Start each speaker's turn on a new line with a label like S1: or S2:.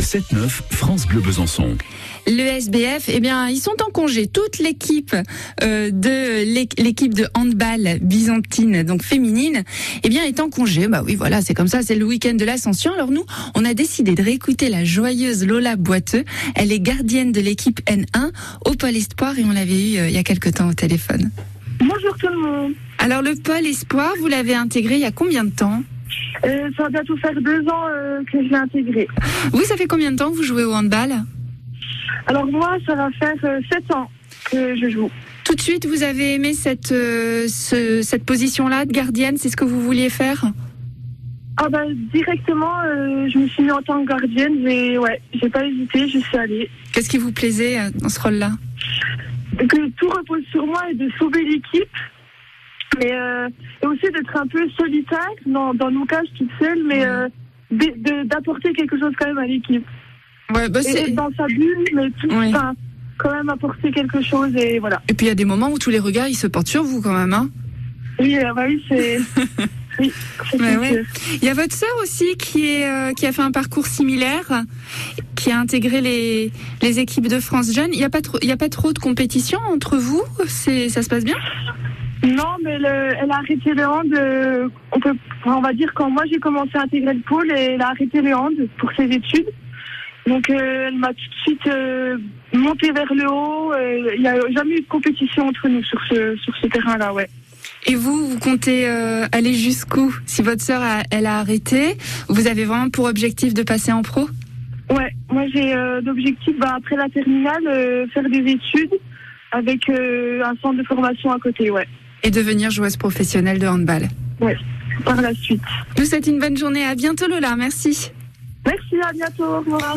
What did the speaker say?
S1: Le 7-9, France Bleu Besançon.
S2: Le SBF, eh bien, ils sont en congé. Toute l'équipe euh, de l'équipe de handball byzantine, donc féminine, eh bien, est en congé. Bah oui, voilà, c'est comme ça, c'est le week-end de l'ascension. Alors nous, on a décidé de réécouter la joyeuse Lola Boiteux. Elle est gardienne de l'équipe N1 au Pôle Espoir et on l'avait eu euh, il y a quelque temps au téléphone.
S3: Bonjour tout le monde.
S2: Alors le Pôle Espoir, vous l'avez intégré il y a combien de temps?
S3: Euh, Ça va bientôt faire deux ans euh, que je l'ai intégré.
S2: Vous, ça fait combien de temps que vous jouez au handball?
S3: Alors moi, ça va faire euh, sept ans que je joue.
S2: Tout de suite, vous avez aimé cette, ce- cette position-là de gardienne C'est ce que vous vouliez faire?
S3: Ah bah directement, je me suis mis en tant que gardienne et ouais, j'ai pas hésité, je suis allée.
S2: Qu'est-ce qui vous plaisait dans ce rôle-là?
S3: Que tout repose sur moi et de sauver l'équipe. Mais euh, et aussi d'être un peu solitaire dans, dans nos cages toute seule, mais euh, d'apporter quelque chose quand même à l'équipe.
S2: Ouais, bah,
S3: Et dans sa bulle, mais tout,
S2: Oui.
S3: enfin, quand même apporter quelque chose et voilà.
S2: Et puis il y a des moments où tous les regards ils se portent sur vous quand même. Hein
S3: Oui, euh, bah oui, c'est. oui,
S2: Ouais, ouais. Il y a votre sœur aussi qui, est, euh, qui a fait un parcours similaire, qui a intégré les, les équipes de France Jeunes. Il n'y a, pas trop- il y a pas trop de compétition entre vous? Ça se passe bien?
S3: Non, mais le- elle a arrêté le hand. euh, on, peut, on va dire quand moi j'ai commencé à intégrer le pôle, et elle a arrêté le hand pour ses études. Donc euh, elle m'a tout de suite euh, monté vers le haut. euh, Il n'y a jamais eu de compétition entre nous sur ce, sur ce terrain-là, ouais.
S2: Et vous, vous comptez aller jusqu'où? Si votre sœur a, elle a arrêté, vous avez vraiment pour objectif de passer en pro?
S3: Ouais, moi j'ai l'objectif, bah, après la terminale, faire des études avec un centre de formation à côté, ouais.
S2: Et devenir joueuse professionnelle de handball.
S3: Ouais, par la suite.
S2: Je vous souhaite une bonne journée. À bientôt Lola. Merci.
S3: Merci, à bientôt, au revoir.